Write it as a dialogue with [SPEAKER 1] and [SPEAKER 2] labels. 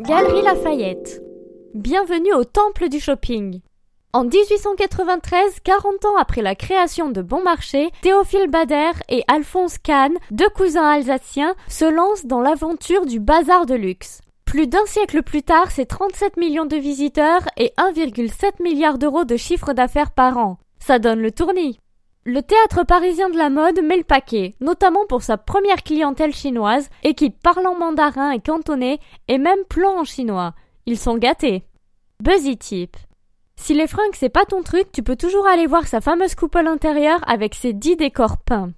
[SPEAKER 1] Galerie Lafayette. Bienvenue au temple du shopping. En 1893, 40 ans après la création de Bon Marché, Théophile Bader et Alphonse Kahn, deux cousins alsaciens, se lancent dans l'aventure du bazar de luxe. Plus d'un siècle plus tard, c'est 37 millions de visiteurs et 1,7 milliard d'euros de chiffre d'affaires par an. Ça donne le tournis. Le théâtre parisien de la mode met le paquet, notamment pour sa première clientèle chinoise, équipe parlant mandarin et cantonais, et même plan en chinois. Ils sont gâtés. Buzzy Tip. Si les fringues c'est pas ton truc, tu peux toujours aller voir sa fameuse coupole intérieure avec ses 10 décors peints.